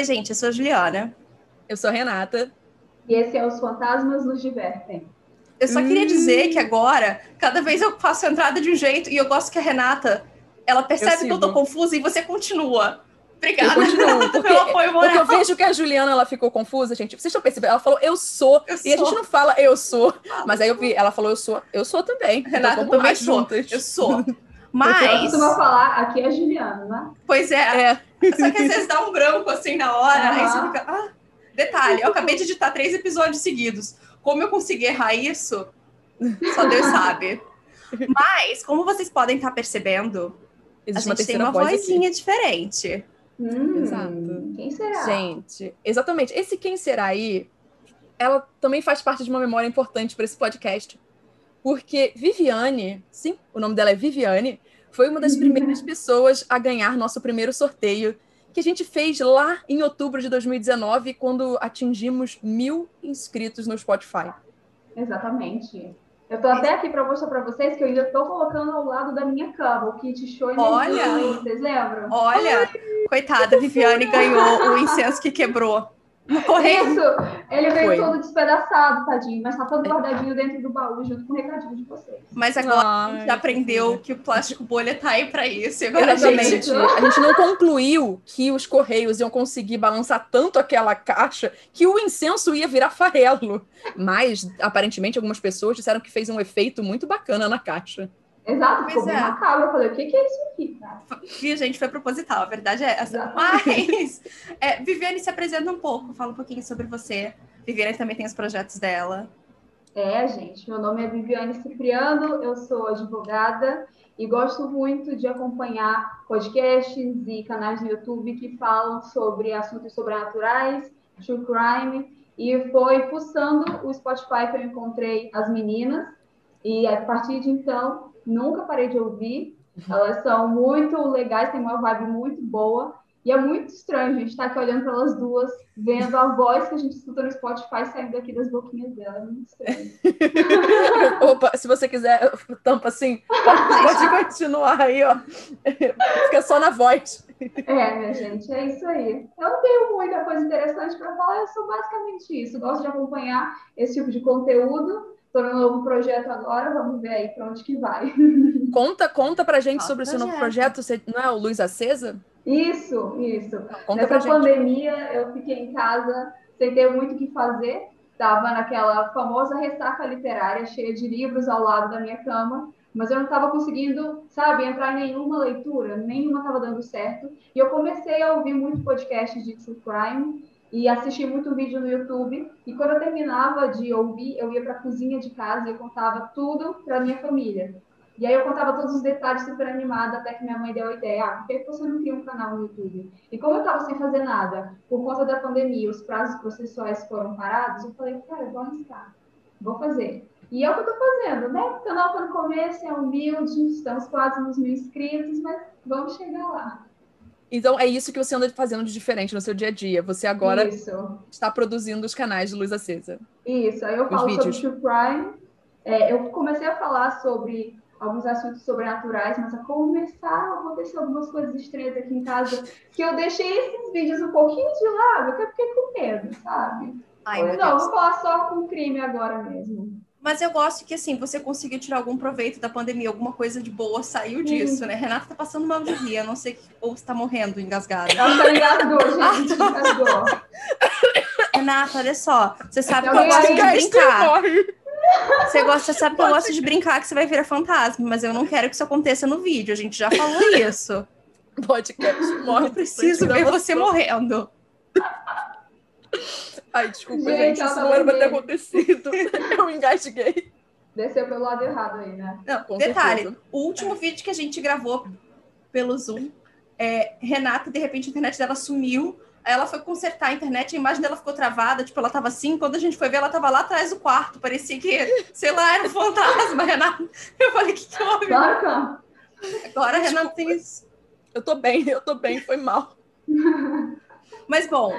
Oi, gente, eu sou a Juliana. Eu sou a Renata. E esse é Os Fantasmas Nos Divertem. Eu só queria dizer que agora, cada vez eu faço a entrada de um jeito e eu gosto que a Renata, ela percebe que eu tô confusa e você continua. Obrigada. Eu continuo, porque, apoio porque eu vejo que a Juliana ela ficou confusa, gente. Vocês estão percebendo? Ela falou eu sou, eu e sou. a gente não fala eu sou. Mas aí eu vi, ela falou eu sou, eu sou também. Renata então, também sou. Juntas. Eu sou. Mas. Eu costuma falar, aqui é a Juliana, né? Pois é. é. Só que às vezes dá um branco assim na hora, uhum. aí você fica. Ah. Detalhe, eu acabei de editar três episódios seguidos. Como eu consegui errar isso? Só Deus sabe. Mas, como vocês podem estar percebendo, Existe a gente tem uma vozinha aqui. diferente. Hum, Exato. Quem será? Gente, exatamente. Esse quem será aí, ela também faz parte de uma memória importante para esse podcast. Porque Viviane, sim, o nome dela é Viviane, foi uma das primeiras pessoas a ganhar nosso primeiro sorteio que a gente fez lá em outubro de 2019, quando atingimos mil inscritos no Spotify. Exatamente. Eu tô até aqui para mostrar para vocês que eu ainda tô colocando ao lado da minha cama o kit show Olha, vocês lembram? Olha, Ai, coitada, Viviane ganhou o incenso que quebrou Isso, ele veio Foi. todo despedaçado, tadinho, mas tá todo guardadinho dentro do baú junto com o recadinho de vocês. Mas agora Ai, a gente aprendeu que o plástico bolha tá aí para isso. E agora Exatamente. A gente, a gente não concluiu que os correios iam conseguir balançar tanto aquela caixa que o incenso ia virar farelo. Mas aparentemente algumas pessoas disseram que fez um efeito muito bacana na caixa. Exato, ficou bem é. macabro. Eu falei, o que, que é isso aqui? E a gente foi proposital, a verdade é essa. Mas, é, Viviane, se apresenta um pouco, fala um pouquinho sobre você. Viviane também tem os projetos dela. É, gente, meu nome é Viviane Cipriano, eu sou advogada e gosto muito de acompanhar podcasts e canais no YouTube que falam sobre assuntos sobrenaturais, true crime, e foi pulsando o Spotify que eu encontrei as meninas, e a partir de então nunca parei de ouvir. Uhum. Elas são muito legais, têm uma vibe muito boa. E é muito estranho a gente estar tá aqui olhando para elas duas, vendo a voz que a gente escuta no Spotify saindo aqui das boquinhas dela. É muito estranho. Opa, se você quiser, tampa assim, pode continuar aí, ó. Fica só na voz. É, minha gente, é isso aí. Eu não tenho muita coisa interessante para falar, eu sou basicamente isso. Gosto de acompanhar esse tipo de conteúdo Estou no novo projeto agora, vamos ver aí para onde que vai. Conta, conta pra gente sobre o seu novo projeto, você, não é o Luz Acesa? Isso, isso. Conta Nessa pandemia, gente. eu fiquei em casa sem ter muito o que fazer. Estava naquela famosa ressaca literária, cheia de livros ao lado da minha cama, mas eu não estava conseguindo, sabe, entrar em nenhuma leitura, nenhuma estava dando certo. E eu comecei a ouvir muito podcast de true crime, e assisti muito vídeo no YouTube. E quando eu terminava de ouvir, eu ia para a cozinha de casa e eu contava tudo para minha família. E aí eu contava todos os detalhes super animada, até que minha mãe deu a ideia, ah, por que você não cria um canal no YouTube? E como eu estava sem fazer nada, por conta da pandemia, os prazos processuais foram parados, eu falei, cara, vou arriscar, vou fazer. E é o que eu estou fazendo, né? O canal está no começo, é humilde, estamos quase nos mil inscritos, mas vamos chegar lá. Então é isso que você anda fazendo de diferente no seu dia a dia. Você agora isso. está produzindo os canais de Luz Acesa. Isso, aí eu falo vídeos. sobre True Crime. É, eu comecei a falar sobre alguns assuntos sobrenaturais, mas a começaram a acontecer algumas coisas estranhas aqui em casa que eu deixei esses vídeos um pouquinho de lado, porque eu fiquei com medo, sabe? Ai, não, vou falar só com crime agora mesmo. Mas eu gosto que, assim, você conseguiu tirar algum proveito da pandemia, alguma coisa de boa saiu disso, né? Renata tá passando mal de rir, a não sei, ou está morrendo engasgada. Ela tá engasgou, gente, engasgou. Renata, olha só, você sabe que eu gosto de brincar. Você gosta, sabe que eu gosto de brincar que você vai virar fantasma, mas eu não quero que isso aconteça no vídeo, a gente já falou isso. Podcast morre. Eu preciso ver você morrendo. Ai, desculpa, gente, gente isso não era pra ter acontecido. Eu engasguei. Desceu pelo lado errado aí, né? Não, Com detalhe, certeza. o último vídeo que a gente gravou pelo Zoom, é, Renata, de repente, a internet dela sumiu. Aí ela foi consertar a internet, a imagem dela ficou travada, tipo, ela tava assim, quando a gente foi ver, ela tava lá atrás do quarto, parecia que, sei lá, era um fantasma, Renata. Eu falei, que que houve? Agora a Renata tem isso. Eu tô bem, eu tô bem, foi mal. Mas bom,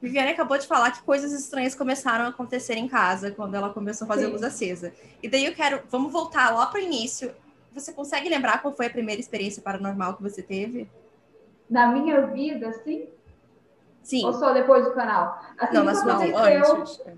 Viviane acabou de falar que coisas estranhas começaram a acontecer em casa quando ela começou a fazer Sim. luz acesa. E daí eu quero, vamos voltar lá para o início. Você consegue lembrar qual foi a primeira experiência paranormal que você teve? Na minha vida, sim? Sim. Ou só depois do canal? Assim, não, mas não, antes. É.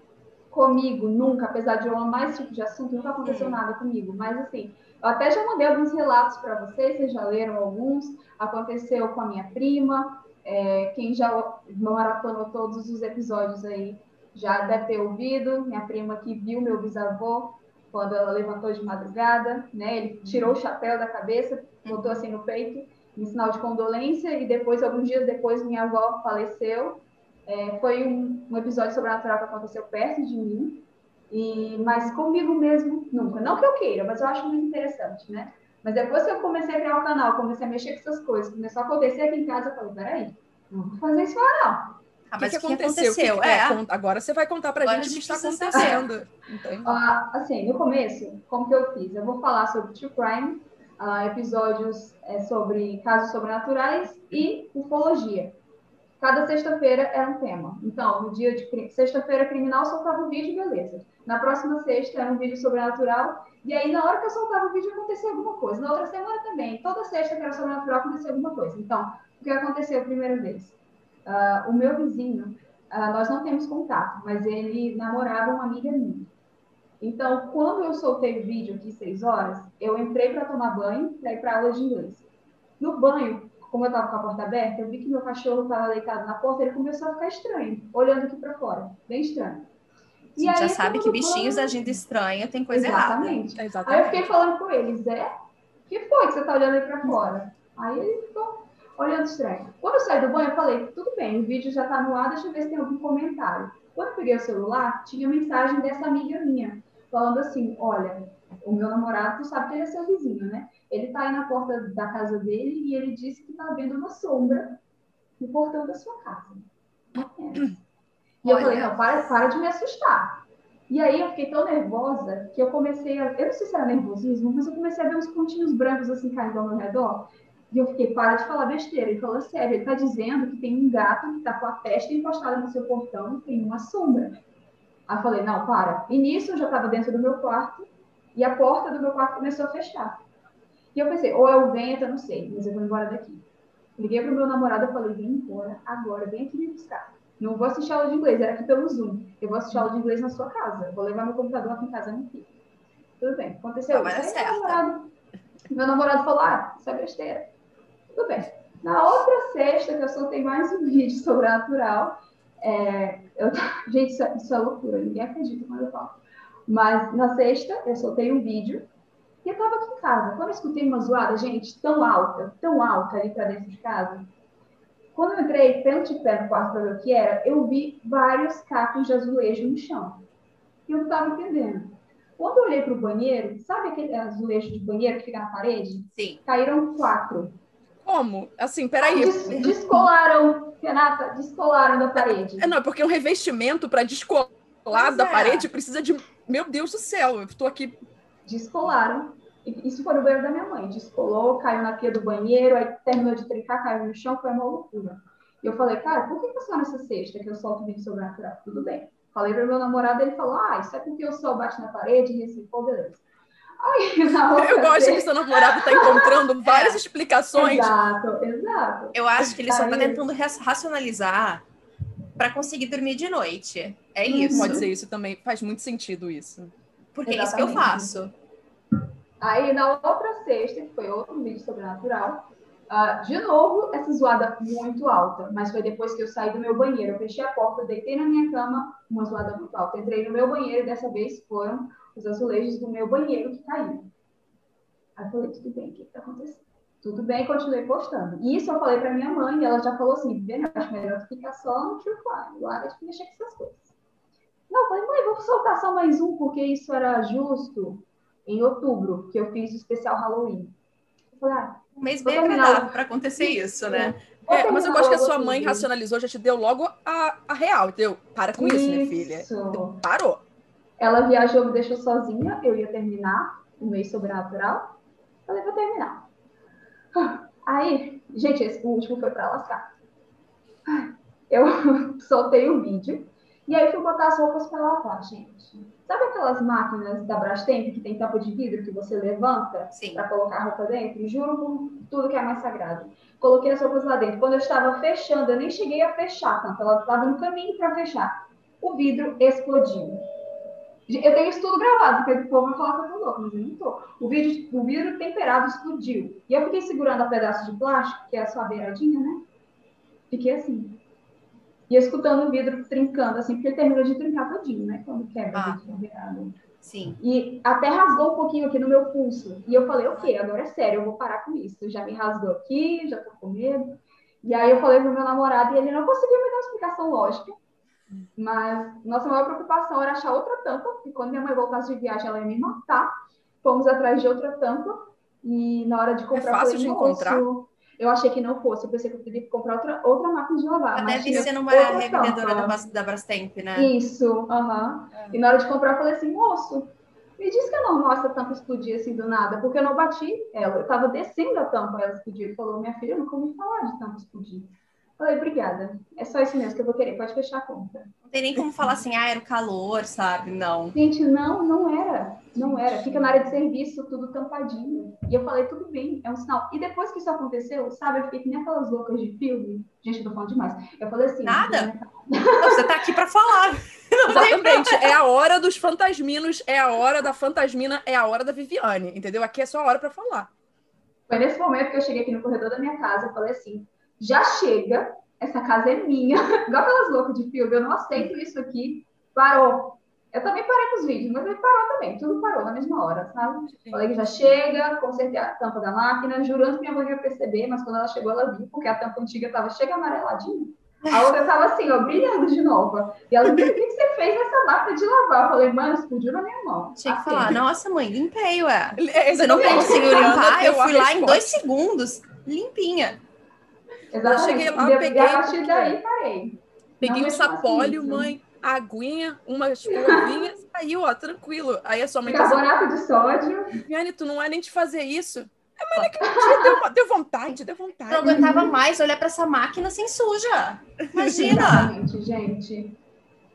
Comigo, nunca, apesar de eu amar esse tipo de assunto, nunca aconteceu nada comigo. Mas assim, eu até já mandei alguns relatos para vocês, vocês já leram alguns. Aconteceu com a minha prima. É, quem já maratonou todos os episódios aí já deve ter ouvido. Minha prima que viu meu bisavô quando ela levantou de madrugada, né? Ele tirou o chapéu da cabeça, botou assim no peito, em sinal de condolência, e depois, alguns dias depois, minha avó faleceu. É, foi um, um episódio sobrenatural que aconteceu perto de mim, e, mas comigo mesmo, nunca. Não que eu queira, mas eu acho muito interessante, né? Mas depois que eu comecei a criar o canal, comecei a mexer com essas coisas, começou a acontecer aqui em casa, eu falei, peraí, não vou fazer isso lá não. Ah, mas o que, que, aconteceu? Que que é. Agora você vai contar pra Agora gente o que está acontecendo. Ah, assim, no começo, como que eu fiz? Eu vou falar sobre True Crime, uh, episódios é, sobre casos sobrenaturais e ufologia. Cada sexta-feira era um tema. Então, no dia de sexta-feira criminal, soltava um vídeo, beleza. Na próxima sexta era um vídeo sobrenatural. E aí, na hora que eu soltava o vídeo, acontecia alguma coisa. Na outra semana também. Toda sexta que era sobrenatural, acontecia alguma coisa. Então, o que aconteceu a primeira vez? Uh, o meu vizinho, uh, nós não temos contato, mas ele namorava uma amiga minha. Então, quando eu soltei o vídeo aqui, seis horas, eu entrei para tomar banho, para ir para aula de inglês. No banho, como eu estava com a porta aberta, eu vi que meu cachorro estava deitado na porta, ele começou a ficar estranho, olhando aqui para fora, bem estranho. E a gente aí, já sabe que bichinhos banho... agindo estranho tem coisa Exatamente. errada. Exatamente. Aí eu fiquei falando com ele, Zé, o que foi que você está olhando aí para fora? Aí ele ficou, olhando estranho. Quando eu saí do banho, eu falei, tudo bem, o vídeo já está no ar, deixa eu ver se tem algum comentário. Quando eu peguei o celular, tinha mensagem dessa amiga minha, falando assim, olha, o meu namorado, tu sabe que ele é seu vizinho, né? Ele está aí na porta da casa dele e ele disse que está vendo uma sombra no portão da sua casa. E eu falei, não, para, para de me assustar. E aí eu fiquei tão nervosa que eu comecei a. Eu não sei se era nervosismo, mas eu comecei a ver uns pontinhos brancos assim caindo ao meu redor. E eu fiquei, para de falar besteira. Ele falou, sério, ele está dizendo que tem um gato que está com a testa encostada no seu portão e tem uma sombra. Aí eu falei, não, para. E nisso eu já estava dentro do meu quarto e a porta do meu quarto começou a fechar. E eu pensei, ou é o vento, eu não sei, mas eu vou embora daqui. Liguei para o meu namorado e falei, vem embora agora, vem aqui me buscar. Não vou assistir aula de inglês, era aqui pelo Zoom. Eu vou assistir aula de inglês na sua casa. vou levar meu computador aqui em casa, não fica. Tudo bem, aconteceu. Isso. Meu namorado, meu namorado falou, ah, isso é besteira. Tudo bem. Na outra sexta, que eu soltei mais um vídeo sobrenatural, é, eu, gente, isso é, isso é loucura, ninguém acredita quando eu falo. Mas na sexta, eu soltei um vídeo e eu tava aqui em casa. Quando eu escutei uma zoada, gente, tão alta, tão alta ali para dentro de casa, quando eu entrei tanto de pé no quarto para ver o que era, eu vi vários cacos de azulejo no chão. E eu não estava entendendo. Quando eu olhei para o banheiro, sabe aquele azulejo de banheiro que fica na parede? Sim. Caíram quatro. Como? Assim, peraí. Des descolaram, Renata, descolaram da parede. É, não, porque um revestimento para descolar pois da é. parede precisa de. Meu Deus do céu, eu estou aqui. Descolaram. Isso foi no banheiro da minha mãe. Descolou, caiu na pia do banheiro, aí terminou de trincar, caiu no chão, foi uma loucura. E eu falei, cara, por que, que só nessa sexta que eu solto vídeo sobrenatural? Tudo bem. Falei para meu namorado, ele falou, ah, isso é porque o sol bate na parede e reciclou, beleza. eu gosto que seu namorado está encontrando várias é. explicações. Exato, exato. Eu acho que ele só está tentando racionalizar para conseguir dormir de noite. É uhum. isso. Pode ser isso também. Faz muito sentido isso. Porque Exatamente. é isso que eu faço. Aí, na outra sexta, que foi outro vídeo sobrenatural, uh, de novo, essa zoada muito alta. Mas foi depois que eu saí do meu banheiro. Eu fechei a porta, deitei na minha cama, uma zoada muito alta. Entrei no meu banheiro e dessa vez foram os azulejos do meu banheiro que caíram. Aí eu falei, tudo bem, o que está acontecendo? Tudo bem, continuei postando. E isso eu falei para minha mãe, e ela já falou assim, Viviane, acho melhor ficar só no True Crime, larga de mexer com essas coisas. Não, eu falei, mãe, vou soltar só mais um, porque isso era justo em outubro, que eu fiz o especial Halloween. Eu falei, ah, um mês bem agradável para acontecer isso, né? É, mas eu gosto que a sua mãe racionalizou, já te deu logo a, a real, entendeu? Para com isso, isso minha filha. Então, parou. Ela viajou, me deixou sozinha, eu ia terminar o mês sobrenatural. Falei, vou terminar. Aí, gente, esse último foi para lascar. Eu soltei o um vídeo E aí fui botar as roupas para lavar, gente. Sabe aquelas máquinas da Brastemp que tem tampa de vidro que você levanta para colocar a roupa dentro? Juro por tudo que é mais sagrado. Coloquei as roupas lá dentro. Quando eu estava fechando, eu nem cheguei a fechar a tampa, ela estava no caminho para fechar. O vidro explodiu. Eu tenho isso tudo gravado, porque o povo vai falar que eu tô louco, mas eu não tô. O vidro, o vidro temperado explodiu. E eu fiquei segurando a pedaço de plástico, que é a sua beiradinha, né? Fiquei assim e escutando o vidro trincando, assim, porque terminou de trincar todinho, né? Quando quebra ah, o vidro Sim. E até rasgou um pouquinho aqui no meu pulso. E eu falei, ok, agora é sério, eu vou parar com isso. Já me rasgou aqui, já tô com medo. E aí eu falei pro meu namorado e ele não conseguiu me dar uma explicação lógica. Mas nossa maior preocupação era achar outra tampa, porque quando minha mãe voltasse de viagem, ela ia me matar. Fomos atrás de outra tampa. E na hora de comprar... É fácil de encontrar? Eu achei que não fosse, eu pensei que eu teria que comprar outra, outra máquina de lavar. Mas deve ser numa revendedora da, da Brastemp, né? Isso, aham. Uhum. É. E na hora de comprar, eu falei assim, moço, me diz que é normal essa tampa explodir assim do nada, porque eu não bati ela. Eu estava descendo a tampa, ela explodiu. Ele falou, minha filha, eu nunca ouvi falar de tampa explodir. Falei, obrigada. É só isso mesmo que eu vou querer, pode fechar a conta. Não tem nem como falar assim, ah, era o calor, sabe? Não. Gente, não, não era. Não era. Fica na área de serviço, tudo tampadinho. E eu falei, tudo bem, é um sinal. E depois que isso aconteceu, sabe, eu fiquei que nem aquelas loucas de filme. Gente, eu tô falando demais. Eu falei assim. Nada? Você tá aqui pra falar. Exatamente. É a hora dos fantasminos, é a hora da fantasmina, é a hora da Viviane, entendeu? Aqui é só a hora pra falar. Foi nesse momento que eu cheguei aqui no corredor da minha casa, eu falei assim, já chega, essa casa é minha, igual aquelas loucas de filme, eu não aceito isso aqui, parou. Eu também parei com os vídeos, mas ele parou também, tudo parou na mesma hora, sabe? Sim. Falei que já chega, consertei a tampa da máquina, jurando que minha mãe ia perceber, mas quando ela chegou, ela viu, porque a tampa antiga estava chega amareladinha. A outra estava assim, ó, brilhando de novo. E ela disse, o que você fez nessa máquina de lavar? Eu falei, mãe, explodiu na minha mão. Tinha que assim. falar, nossa, mãe, limpei, ué. Você não conseguiu limpar? Eu fui lá em dois segundos, limpinha. Exatamente. Eu cheguei lá, peguei. E a partir daí parei. Peguei um sapólio, mãe, aguinha, uma escovinha, saiu, ó, tranquilo. Aí a sua mãe. Carbonato de sódio. Viane, tu não é nem de fazer isso. É, mas naquele dia deu, deu vontade, deu vontade. Não aguentava mais olhar para essa máquina sem suja. Imagina. Exatamente, gente.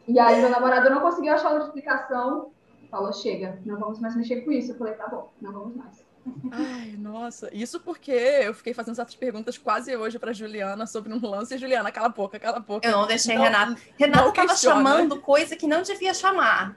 E aí, meu namorado não conseguiu achar outra explicação. Falou: chega, não vamos mais mexer com isso. Eu falei: tá bom, não vamos mais. Ai, nossa. Isso porque eu fiquei fazendo essas perguntas quase hoje para Juliana sobre um lance. E Juliana, cala a boca, cala a boca. Eu não deixei não, Renata. Renata estava chamando coisa que não devia chamar.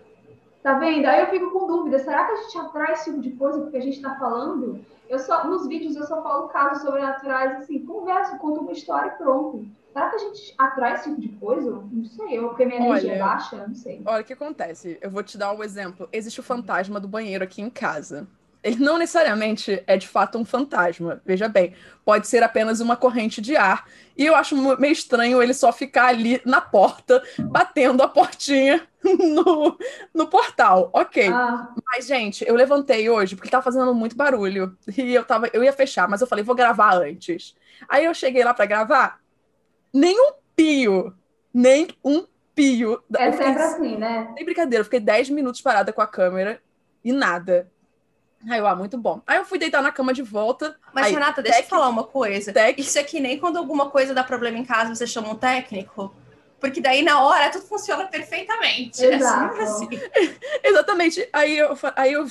Tá vendo? Aí eu fico com dúvida. Será que a gente atrai esse tipo de coisa porque a gente está falando? Eu só, nos vídeos eu só falo casos sobrenaturais, assim, converso, conto uma história e pronto. Será que a gente atrai esse tipo de coisa? Não sei, eu, porque minha energia é baixa, não sei. Olha o que acontece. Eu vou te dar um exemplo. Existe o fantasma do banheiro aqui em casa ele não necessariamente é de fato um fantasma. Veja bem, pode ser apenas uma corrente de ar. E eu acho meio estranho ele só ficar ali na porta, batendo a portinha no, no portal. Ok. Ah. Mas, gente, eu levantei hoje porque tava fazendo muito barulho. E eu, tava, eu ia fechar, mas eu falei, vou gravar antes. Aí eu cheguei lá para gravar, nem um pio, nem um pio. É sempre assim, né? Sem brincadeira, eu fiquei 10 minutos parada com a câmera e nada. Aí eu, ah, muito bom. Aí eu fui deitar na cama de volta. Mas, aí, Renata, deixa tec... eu falar uma coisa. Tec... Isso é que nem quando alguma coisa dá problema em casa, você chama um técnico. Porque daí, na hora, tudo funciona perfeitamente. É Exato. É assim. Exatamente. Aí eu, aí eu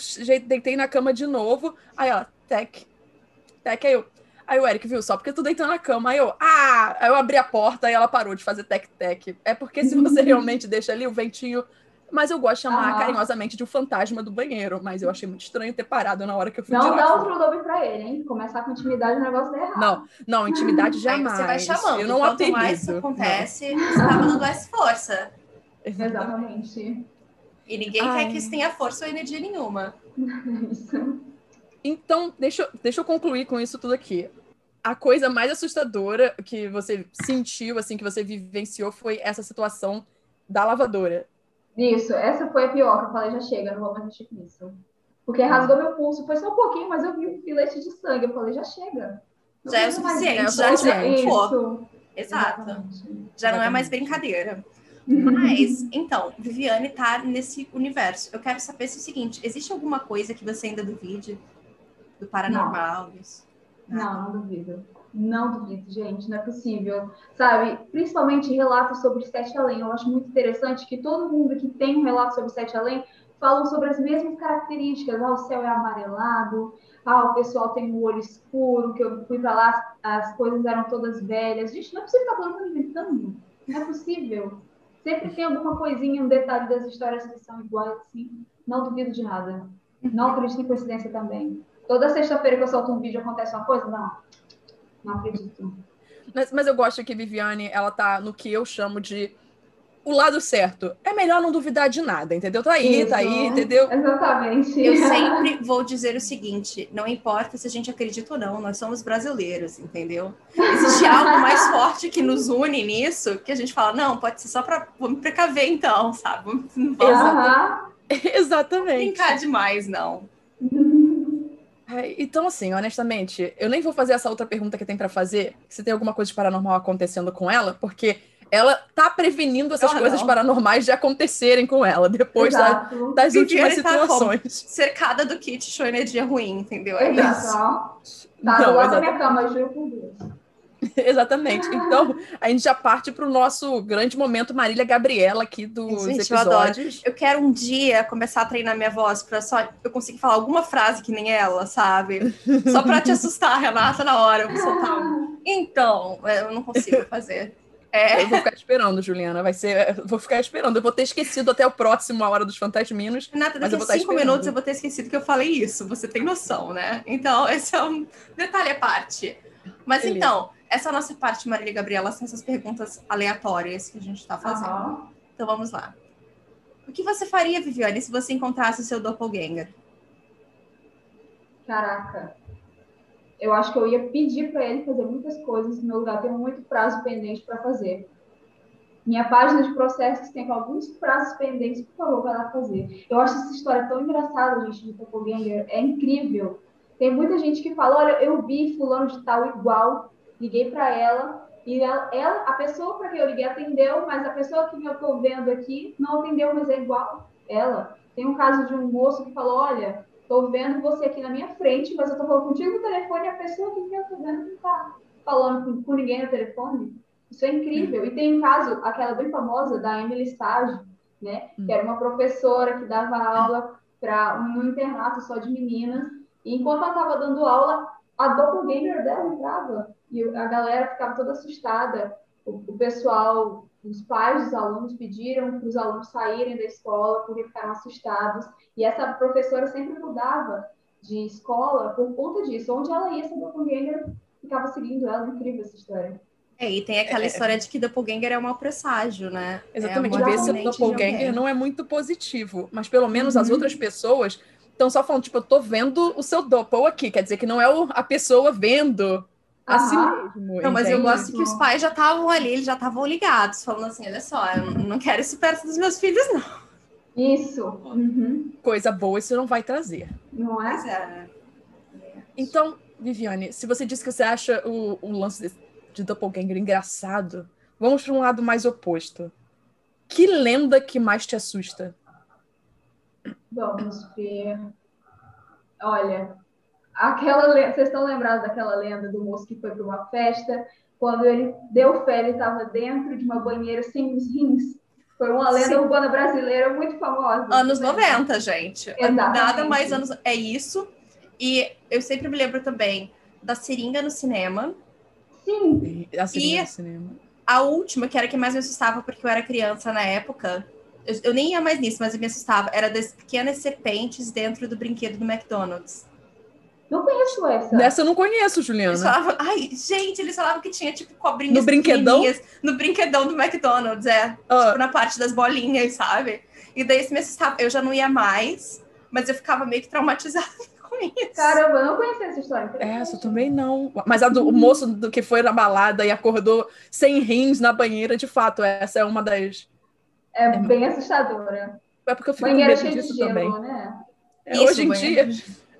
deitei na cama de novo. Aí, ó, tec. Tec, aí eu... Aí o Eric viu, só porque tu deitou na cama. Aí eu, ah! Aí eu abri a porta e ela parou de fazer tec-tec. É porque se você realmente deixa ali, o ventinho mas eu gosto de chamar ah. carinhosamente de um fantasma do banheiro. Mas eu achei muito estranho ter parado na hora que eu fui Não dá outro nome pra ele, hein? Começar com intimidade, o negócio é errado. Não, não, intimidade jamais. Aí você vai chamando. Eu não Quanto mais acontece, não. você tá dando mais força. Exatamente. E ninguém Ai. quer que isso tenha força ou energia nenhuma. Isso. Então, deixa, deixa eu concluir com isso tudo aqui. A coisa mais assustadora que você sentiu, assim, que você vivenciou, foi essa situação da lavadora isso, essa foi a pior, que eu falei, já chega, não vou mais mexer com isso. Porque rasgou meu pulso, foi só um pouquinho, mas eu vi um filete de sangue, eu falei, já chega. Não já é o suficiente, já, já Exato. Exatamente. Já não é mais brincadeira. Mas, então, Viviane tá nesse universo. Eu quero saber se é o seguinte: existe alguma coisa que você ainda duvide do paranormal? Não. Não, não duvido. Não duvido, gente, não é possível. Sabe, principalmente relatos sobre Sete Além. Eu acho muito interessante que todo mundo que tem um relato sobre Sete Além falam sobre as mesmas características. Ah, o céu é amarelado, ah, o pessoal tem o olho escuro, que eu fui para lá, as coisas eram todas velhas. Gente, não é possível estar falando inventando. Não é possível. Sempre tem alguma coisinha, um detalhe das histórias que são iguais, assim. Não duvido de nada. Não acredito em coincidência também. Toda sexta-feira que eu solto um vídeo acontece uma coisa? Não. Não acredito. Mas, mas eu gosto que Viviane, ela tá no que eu chamo de o lado certo. É melhor não duvidar de nada, entendeu? Tá aí, Isso. tá aí, entendeu? Exatamente. Eu sempre vou dizer o seguinte: não importa se a gente acredita ou não, nós somos brasileiros, entendeu? Existe algo mais forte que nos une nisso, que a gente fala, não, pode ser só para vamos precaver então, sabe? Vamos, vamos Exatamente. brincar demais, não. Então, assim, honestamente, eu nem vou fazer essa outra pergunta que tem para fazer, se tem alguma coisa de paranormal acontecendo com ela, porque ela tá prevenindo essas ah, coisas não. paranormais de acontecerem com ela depois da, das últimas situações. Tá cercada do kit show energia ruim, entendeu? É Exato. isso. Tá do lado da minha cama, juro por Deus. Exatamente. Então, a gente já parte para o nosso grande momento Marília Gabriela aqui dos gente, episódios. Eu, eu, quero um dia começar a treinar minha voz para só eu conseguir falar alguma frase que nem ela, sabe? Só para te assustar, Renata, na hora eu vou soltar um. Então, eu não consigo fazer. É. Eu vou ficar esperando, Juliana. Vai ser. Vou ficar esperando. Eu vou ter esquecido até o próximo A Hora dos Fantasminos. Renata, daqui a cinco minutos eu vou ter esquecido que eu falei isso. Você tem noção, né? Então, esse é um detalhe à parte. Mas Beleza. então, essa é a nossa parte, Marília Gabriela, são essas perguntas aleatórias que a gente está fazendo. Uhum. Então vamos lá. O que você faria, Viviane, se você encontrasse o seu doppelganger? Caraca. Eu acho que eu ia pedir para ele fazer muitas coisas. No meu lugar, tenho muito prazo pendente para fazer. Minha página de processos tem alguns prazos pendentes, por favor, vai lá fazer. Eu acho essa história tão engraçada, gente, de doppelganger. É incrível. Tem muita gente que fala: olha, eu vi fulano de tal igual liguei para ela e ela, ela, a pessoa para quem eu liguei atendeu, mas a pessoa que eu estou vendo aqui não atendeu, mas é igual ela. Tem um caso de um moço que falou: Olha, estou vendo você aqui na minha frente, mas eu estou falando contigo no telefone e a pessoa que eu estou vendo não está falando com, com, ninguém no telefone. Isso é incrível. E tem um caso, aquela bem famosa da Emily Stage, né? Que era uma professora que dava aula para um internato só de meninas. E enquanto ela estava dando aula, a doppelganger dela entrava e a galera ficava toda assustada. O, o pessoal, os pais dos alunos pediram para os alunos saírem da escola porque ficaram assustados. E essa professora sempre mudava de escola por conta disso. Onde ela ia, essa doppelganger ficava seguindo ela. Incrível essa história. É, e tem aquela é, história de que doppelganger é um mau presságio, né? Exatamente. É Ver se o doppelganger não é muito positivo, mas pelo menos uhum. as outras pessoas estão só falando, tipo, eu tô vendo o seu doppel aqui, quer dizer que não é o, a pessoa vendo a si mesmo. Não, mas eu gosto que os pais já estavam ali, eles já estavam ligados, falando assim: olha só, eu não quero isso perto dos meus filhos, não. Isso. Uhum. Coisa boa isso não vai trazer. Não é? é. Então, Viviane, se você disse que você acha o, o lance de, de Doppelganger engraçado, vamos para um lado mais oposto. Que lenda que mais te assusta? Vamos ver. Olha, aquela vocês estão lembrados daquela lenda do moço que foi para uma festa, quando ele deu fé, ele estava dentro de uma banheira sem os rins. Foi uma lenda Sim. urbana brasileira muito famosa. Anos né? 90, gente. Exatamente. Nada mais anos. É isso. E eu sempre me lembro também da seringa no cinema. Sim. A seringa e no cinema. A última, que era a que mais me assustava, porque eu era criança na época. Eu, eu nem ia mais nisso, mas eu me assustava. Era das pequenas serpentes dentro do brinquedo do McDonald's. Não conheço essa. Essa eu não conheço, Juliana. Eles falavam, ai, gente, eles falavam que tinha, tipo, cobrinhas no brinquedão? no brinquedão do McDonald's, é. Ah. Tipo, na parte das bolinhas, sabe? E daí isso me assustava. Eu já não ia mais, mas eu ficava meio que traumatizada com isso. Caramba, eu não conhecia essa história. Essa também não. Mas a do o moço do que foi na balada e acordou sem rins na banheira, de fato, essa é uma das... É, é bem assustadora. É porque eu fico banheira com medo disso gelo, também. Né? É, isso, hoje em dia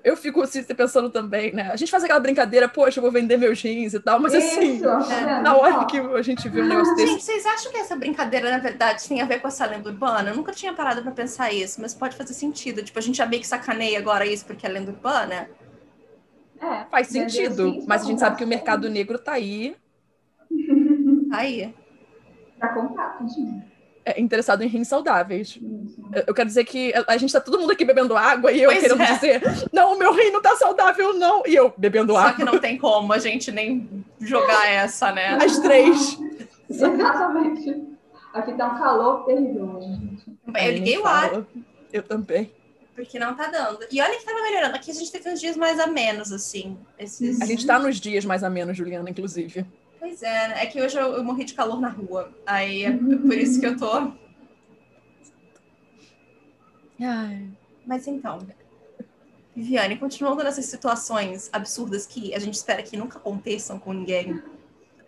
eu fico assim, pensando também, né? A gente faz aquela brincadeira, poxa, eu vou vender meus jeans e tal, mas assim, Isso, assim, é, na hora que a gente vê um negócio desse. Gente, vocês acham que essa brincadeira, na verdade, tem a ver com essa lenda urbana? Eu nunca tinha parado para pensar isso, mas pode fazer sentido. Tipo, a gente já meio que sacaneia agora isso porque é lenda urbana. É, Faz sentido, assim, mas a gente sabe que o mercado negro tá aí. Tá aí. Pra continua é interessado em rins saudáveis. Eu quero dizer que a gente tá todo mundo aqui bebendo água e eu pois querendo é. dizer, não, o meu rim não tá saudável, não. E eu bebendo Só água. Só que não tem como a gente nem jogar essa, né? As três. Exatamente. Aqui tá um calor terrível. Eu liguei o ar. Eu também. Porque não tá dando. E olha que tava melhorando. Aqui a gente teve uns dias mais a menos, assim. Esses... A gente tá nos dias mais a menos, Juliana, inclusive. Pois é, né? é que hoje eu, eu, morri de calor na rua. Aí é por isso que eu tô. Ai. Mas então, Viviane, continuando nessas situações absurdas que a gente espera que nunca aconteçam com ninguém.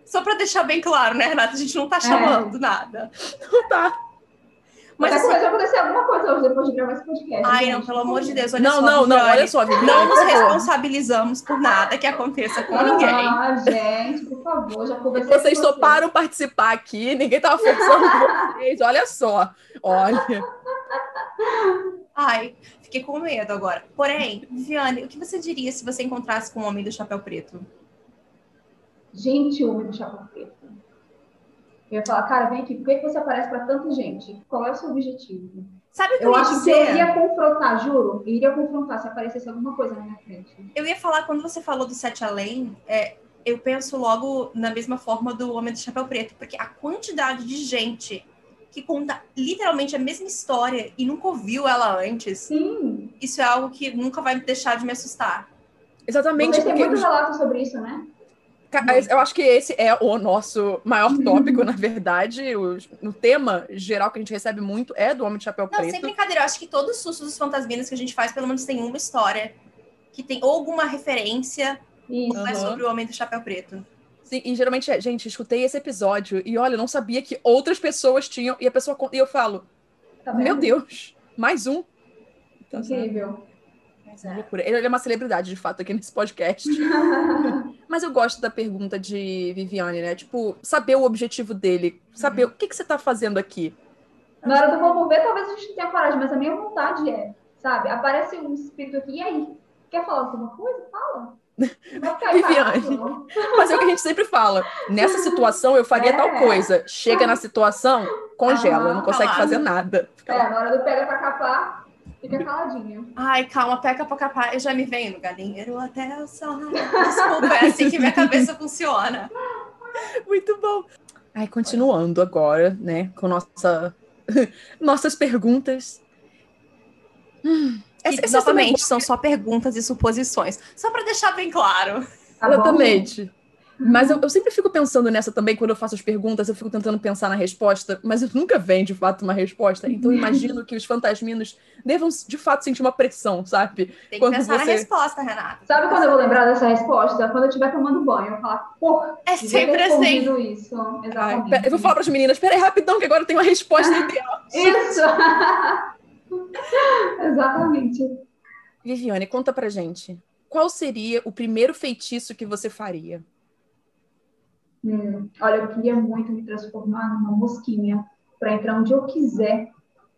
Só para deixar bem claro, né, Renata? A gente não tá é. chamando é. nada. Não tá. Mas assim, vai acontecer alguma coisa hoje depois de gravar esse podcast. Ai, gente. não, pelo amor de Deus. Olha não, só, não, não, olha só, Viviane. Não nos responsabilizamos por nada que aconteça com ah, ninguém. Ah, gente, por favor, já conversei Vocês com toparam vocês. participar aqui, ninguém tava forçando vocês. Olha só, olha. Ai, fiquei com medo agora. Porém, Viviane, o que você diria se você encontrasse com o homem do chapéu preto? Gente, o homem do chapéu preto. Eu ia falar, cara, vem aqui, por que você aparece para tanta gente? Qual é o seu objetivo? Sabe o que eu, eu acho dizer? que eu iria confrontar, juro, eu iria confrontar se aparecesse alguma coisa na minha frente. Eu ia falar, quando você falou do Sete Além, é, eu penso logo na mesma forma do Homem do Chapéu Preto, porque a quantidade de gente que conta literalmente a mesma história e nunca ouviu ela antes. Sim. Isso é algo que nunca vai deixar de me assustar. Exatamente. Você porque... tem muito relato sobre isso, né? Eu acho que esse é o nosso maior tópico, na verdade. O, o tema geral que a gente recebe muito é do Homem de Chapéu Preto. Não, sem brincadeira. Eu acho que todos os sustos dos fantasminas que a gente faz, pelo menos tem uma história que tem alguma referência uhum. sobre o Homem do Chapéu Preto. Sim, e geralmente é, gente, escutei esse episódio e olha, eu não sabia que outras pessoas tinham. E a pessoa. E eu falo, tá meu Deus, mais um. Incrível. É. Loucura. Ele é uma celebridade, de fato, aqui nesse podcast. Mas eu gosto da pergunta de Viviane, né? Tipo, saber o objetivo dele. Saber uhum. o que, que você tá fazendo aqui. Na hora do vamos ver, talvez a gente não tenha coragem, mas a minha vontade é, sabe? Aparece um espírito aqui, e aí? Quer falar alguma coisa? Fala. Viviane. Mas é o que a gente sempre fala. Nessa situação, eu faria é. tal coisa. Chega na situação, congela, ah, não consegue fazer nada. Fica é, na hora do pega pra capar, Fica caladinha. Ai, calma, peca pra capar. Eu já me venho no galinheiro até o sol. Desculpa, é assim que minha cabeça funciona. Muito bom. Ai, continuando agora, né, com nossa, nossas perguntas. Hum, novamente, são só perguntas e suposições. Só para deixar bem claro. Tá Exatamente. Mas eu, eu, sempre fico pensando nessa também, quando eu faço as perguntas, eu fico tentando pensar na resposta, mas eu nunca vem de fato uma resposta. Então eu imagino que os fantasminos devam de fato sentir uma pressão, sabe? Tem que quando pensar você... na resposta, Renata. Sabe quando eu vou lembrar dessa resposta? Quando eu estiver tomando banho, eu vou falar, porra, é sempre assim. Isso. Exatamente. Ai, eu vou falar para as meninas, peraí, rapidão, que agora tem uma resposta ideal. Isso! Exatamente. Viviane, conta pra gente. Qual seria o primeiro feitiço que você faria? Hum, olha, eu queria muito me transformar numa mosquinha para entrar onde eu quiser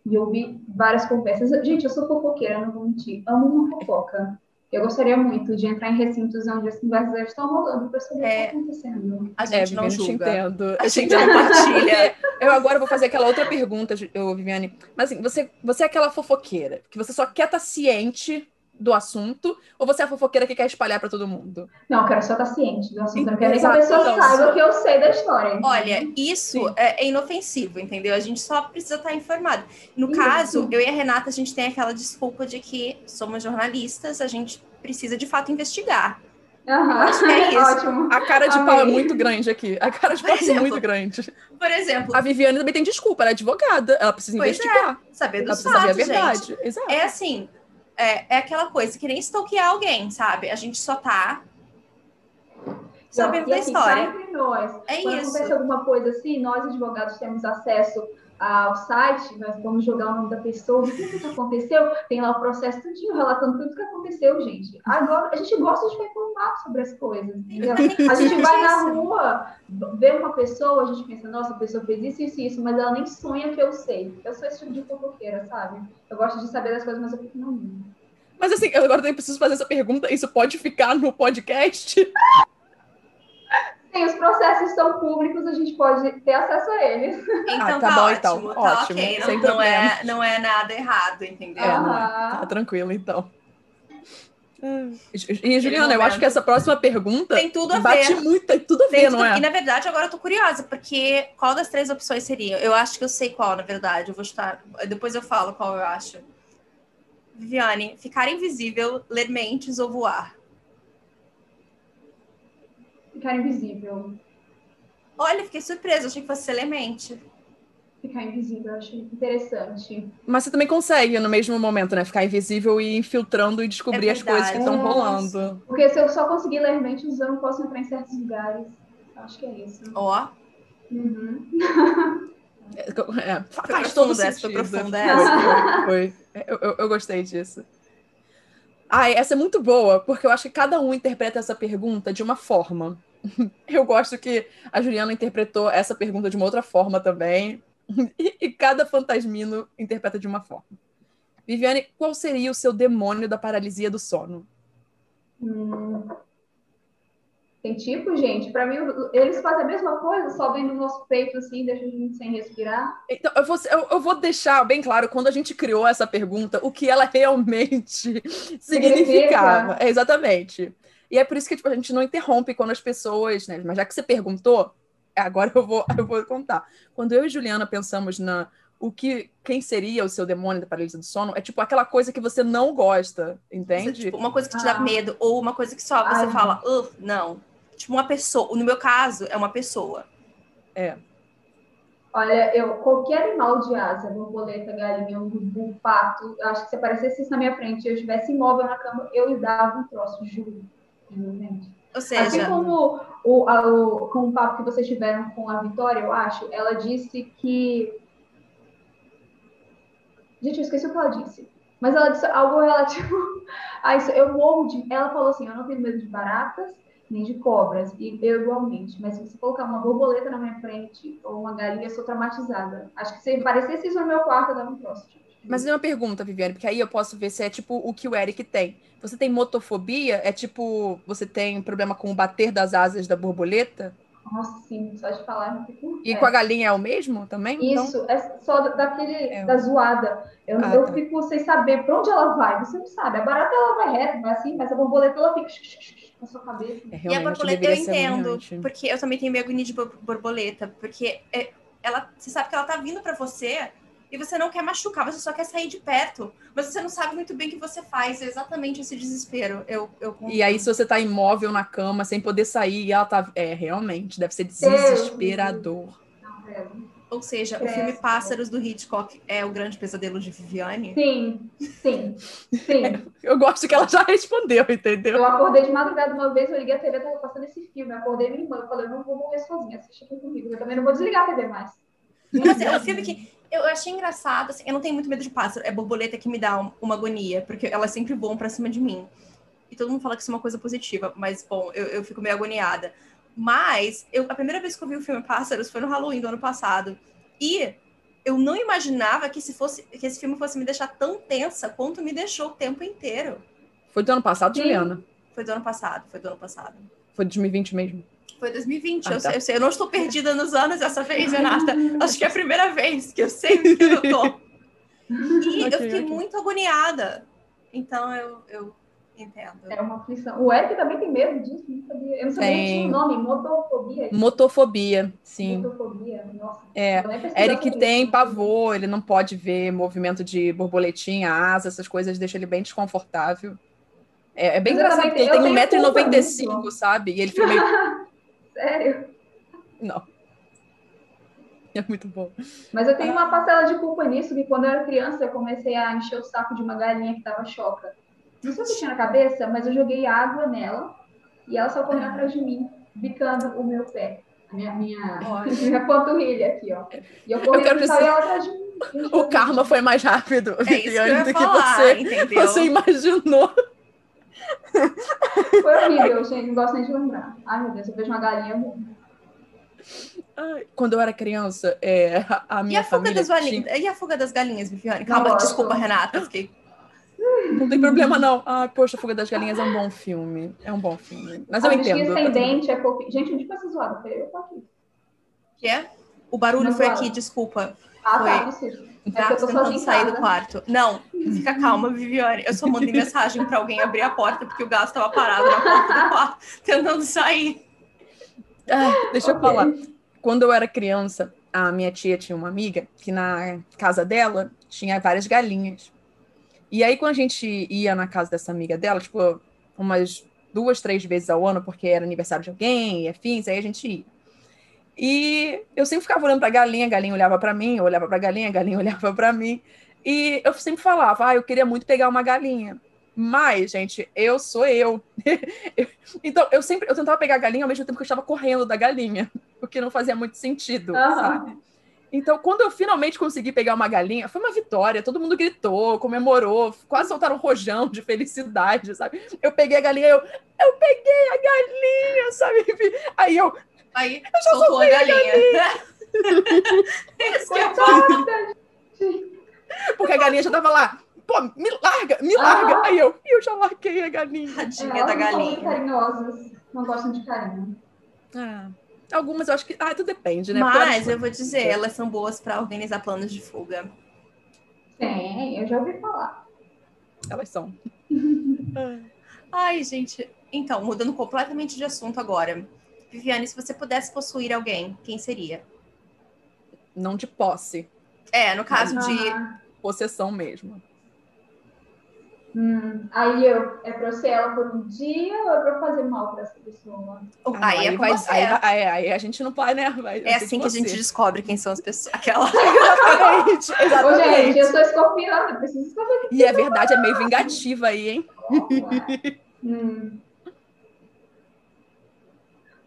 e ouvir várias conversas. Gente, eu sou fofoqueira, não vou mentir. Amo uma fofoca. Eu gostaria muito de entrar em recintos onde as conversas estão rolando para saber é, o que está acontecendo. A gente é, não julga. Entendo. A gente compartilha. eu agora vou fazer aquela outra pergunta, Viviane. Mas assim, você, você é aquela fofoqueira que você só quer estar tá ciente do assunto ou você é a fofoqueira que quer espalhar para todo mundo? Não, eu quero só estar ciente do assunto. Eu não quero nem que a pessoa então, saiba que eu sei da história. Olha, isso é, é, inofensivo, entendeu? A gente só precisa estar informado. No isso. caso, eu e a Renata, a gente tem aquela desculpa de que somos jornalistas, a gente precisa de fato investigar. Uhum. Acho que é isso. Ótimo. A cara de Amei. pau é muito grande aqui. A cara de pau é muito grande. Por exemplo. A Viviane também tem desculpa, ela é advogada. Ela precisa pois investigar. É. Saber dos ela fatos, saber a verdade. Gente. Exato. É assim, é, é aquela coisa que nem stalkear alguém, sabe? A gente só tá sabendo da assim, história. Nós. É Quando isso. acontece alguma coisa assim, nós advogados temos acesso ao site, nós vamos jogar o nome da pessoa, o que, que aconteceu, tem lá o processo tudinho, relatando tudo que aconteceu, gente. Agora, a gente gosta de ficar informado sobre as coisas, entendeu? A gente vai na rua, vê uma pessoa, a gente pensa, nossa, a pessoa fez isso, isso, isso, mas ela nem sonha que eu sei. Eu sou esse tipo de fofoqueira, sabe? Eu gosto de saber das coisas, mas eu fico, não, Mas assim, eu agora preciso fazer essa pergunta. Isso pode ficar no podcast? Sim, os processos são públicos, a gente pode ter acesso a eles. Então ah, tá, tá bom, então. ótimo, então. Tá ótimo, ok. Não, não, é, não é nada errado, entendeu? É, não é. Tá tranquilo, então. E, Juliana, eu acho que essa próxima pergunta tem tudo a bate ver. muito, tem tudo a tem ver, tudo... não é? E na verdade, agora eu tô curiosa, porque qual das três opções seria? Eu acho que eu sei qual, na verdade. Eu vou estar. Depois eu falo qual eu acho. Viviane, ficar invisível, ler mentes ou voar? Ficar invisível. Olha, fiquei surpresa, achei que fosse ser ler mente ficar invisível, eu acho interessante. Mas você também consegue no mesmo momento, né? Ficar invisível e infiltrando e descobrir é as coisas que estão rolando. Porque se eu só conseguir ler mentes, eu não posso entrar em certos lugares. Acho que é isso. Ó. Oh. Uhum. É, faz todo essa, foi profunda essa. Foi. Eu, eu, eu, gostei disso. Ai, essa é muito boa, porque eu acho que cada um interpreta essa pergunta de uma forma. Eu gosto que a Juliana interpretou essa pergunta de uma outra forma também. e, cada fantasmino interpreta de uma forma. Viviane, qual seria o seu demônio da paralisia do sono? Hum. Tem tipo, gente? Para mim, eles fazem a mesma coisa, só vem no nosso peito assim, deixa a gente sem respirar. Então, eu vou, eu, eu vou deixar bem claro, quando a gente criou essa pergunta, o que ela realmente significava. É, exatamente. E é por isso que tipo, a gente não interrompe quando as pessoas, né? Mas já que você perguntou, agora eu vou, eu vou contar. Quando eu e Juliana pensamos na o que quem seria o seu demônio da paralisia do sono, é tipo aquela coisa que você não gosta, entende? Tipo, uma coisa que te dá ah. medo ou uma coisa que só você Ai. fala, uh, não. Tipo uma pessoa, no meu caso, é uma pessoa. É. Olha, eu qualquer animal de asa, borboleta, galinha, um pato, acho que se aparecesse isso na minha frente, e eu estivesse imóvel na cama, eu lhe dava um troço, juro. Ou seja, assim como o, a, o, com o papo que vocês tiveram com a Vitória, eu acho, ela disse que. Gente, eu esqueci o que ela disse. Mas ela disse algo relativo a isso. Eu morro de. Ela falou assim: eu não tenho medo de baratas nem de cobras, e eu igualmente. Mas se você colocar uma borboleta na minha frente ou uma galinha, eu sou traumatizada. Acho que se parecesse isso no meu quarto, eu dava um troço. Mas é uma pergunta, Viviane, porque aí eu posso ver se é tipo o que o Eric tem. Você tem motofobia? É tipo, você tem problema com o bater das asas da borboleta? Nossa, sim, só de falar. E é. com a galinha é o mesmo também? Isso, então... é só daquele, é. da zoada. Eu, ah, eu tá. fico sem saber pra onde ela vai, você não sabe. A barata ela vai reto, vai assim, mas a borboleta ela fica na sua cabeça. É, e a borboleta eu entendo, porque eu também tenho medo de borboleta, porque é, ela, você sabe que ela tá vindo para você e você não quer machucar, você só quer sair de perto, mas você não sabe muito bem o que você faz, é exatamente esse desespero. Eu, eu e aí, se você tá imóvel na cama, sem poder sair, e ela tá. É, realmente, deve ser desesperador. Ou seja, é. o filme Pássaros do Hitchcock é o grande pesadelo de Viviane? Sim, sim, sim. eu gosto que ela já respondeu, entendeu? Eu acordei de madrugada uma vez, eu liguei a TV, tava passando esse filme, eu acordei minha irmã, eu falei, eu não vou morrer sozinha, assiste aqui comigo, eu também não vou desligar a TV mais. Mas é um filme que eu achei engraçado, assim, eu não tenho muito medo de pássaro, é borboleta que me dá uma agonia, porque elas sempre voam pra cima de mim. E todo mundo fala que isso é uma coisa positiva, mas, bom, eu, eu fico meio agoniada. Mas, eu, a primeira vez que eu vi o filme Pássaros foi no Halloween do ano passado. E eu não imaginava que, se fosse, que esse filme fosse me deixar tão tensa quanto me deixou o tempo inteiro. Foi do ano passado, Juliana? Foi do ano passado, foi do ano passado. Foi de 2020 mesmo. Foi 2020. Ah, eu, tá. sei, eu, sei, eu não estou perdida nos anos dessa vez, Renata. Acho que é a primeira vez que eu sei o que eu tô. E okay, eu fiquei okay. muito agoniada. Então eu, eu entendo. É uma aflição. O Eric também tem medo disso, não sabia. Eu não sabia tem... que tinha um nome, motofobia. Motofobia, sim. Motofobia, nossa. É, Eric tem pavor, ele não pode ver movimento de borboletinha, asa, essas coisas, deixa ele bem desconfortável. É, é bem engraçado, porque ele tem 1,95m, sabe? E ele fica meio Sério? Não. É muito bom. Mas eu tenho uma parcela de culpa nisso, que quando eu era criança, eu comecei a encher o saco de uma galinha que tava choca. Não sei o que tinha na cabeça, mas eu joguei água nela e ela só correu atrás de mim, bicando o meu pé. A minha, minha, minha panturrilha aqui, ó. E eu corri eu dizer... ela atrás de mim. O karma foi mais rápido, é Viviane, do que você, entendeu? você imaginou. Foi horrível, gente. Não gosto nem de lembrar. Ai, meu Deus, eu vejo uma galinha. Quando eu era criança, é, a minha e a fuga. Das tinha... E a fuga das galinhas, Viviane? Calma, desculpa, Renata. Fiquei... Não tem problema, não. Ah, poxa, Fuga das Galinhas é um bom filme. É um bom filme. Mas eu a entendo. Ascendente é fofinho. Gente, onde foi essa zoada? Foi eu tô aqui. Que é? O barulho Não foi fala. aqui, desculpa. Ah, Foi. tá, preciso. É eu Gato tô tentando sair do quarto. Não, fica calma, Viviane. Eu só mandei mensagem pra alguém abrir a porta porque o gato estava parado na porta do quarto, tentando sair. Ah, deixa eu Ok. falar. Quando eu era criança, a minha tia tinha uma amiga que na casa dela tinha várias galinhas. E aí, quando a gente ia na casa dessa amiga dela, tipo, umas duas, três vezes ao ano, porque era aniversário de alguém e afins, aí a gente ia. E eu sempre ficava olhando pra galinha, a galinha olhava pra mim, eu olhava pra galinha, a galinha olhava pra mim. E eu sempre falava, ah, eu queria muito pegar uma galinha. Mas, gente, eu sou eu. então, eu sempre eu tentava pegar a galinha ao mesmo tempo que eu estava correndo da galinha, o que não fazia muito sentido, sabe? Então, quando eu finalmente consegui pegar uma galinha, foi uma vitória. Todo mundo gritou, comemorou, quase soltaram um rojão de felicidade, sabe? Eu peguei a galinha, eu, eu peguei a galinha, sabe? Aí eu, Aí já soltou a galinha. Isso que é. Coitada. porque a galinha já tava lá, pô, me larga, me larga. Aí eu, e eu já larguei a galinha. Tadinha Elas da não galinha. carinhosas. Não gostam de carinho. Ah, algumas eu acho que. Ah, tudo depende, né? Mas eu vou dizer, elas são boas pra organizar planos de fuga. Tem, eu já ouvi falar. Elas são. Ai, gente. Então, mudando completamente de assunto agora. Viviane, se você pudesse possuir alguém, quem seria? Não de posse, É, no caso de. Ah, possessão mesmo. hum, aí eu, é pra eu ser ela por um dia ou é pra eu fazer mal pra essa pessoa? Ah, aí é com vai, você. aí, aí, aí a gente não pode, né? Vai, É assim que a gente descobre quem são as pessoas. Aquela. Exatamente, Ô, gente, exatamente. eu sou escorpiana, eu preciso saber E é verdade, é meio vingativa aí, hein? é. Hum.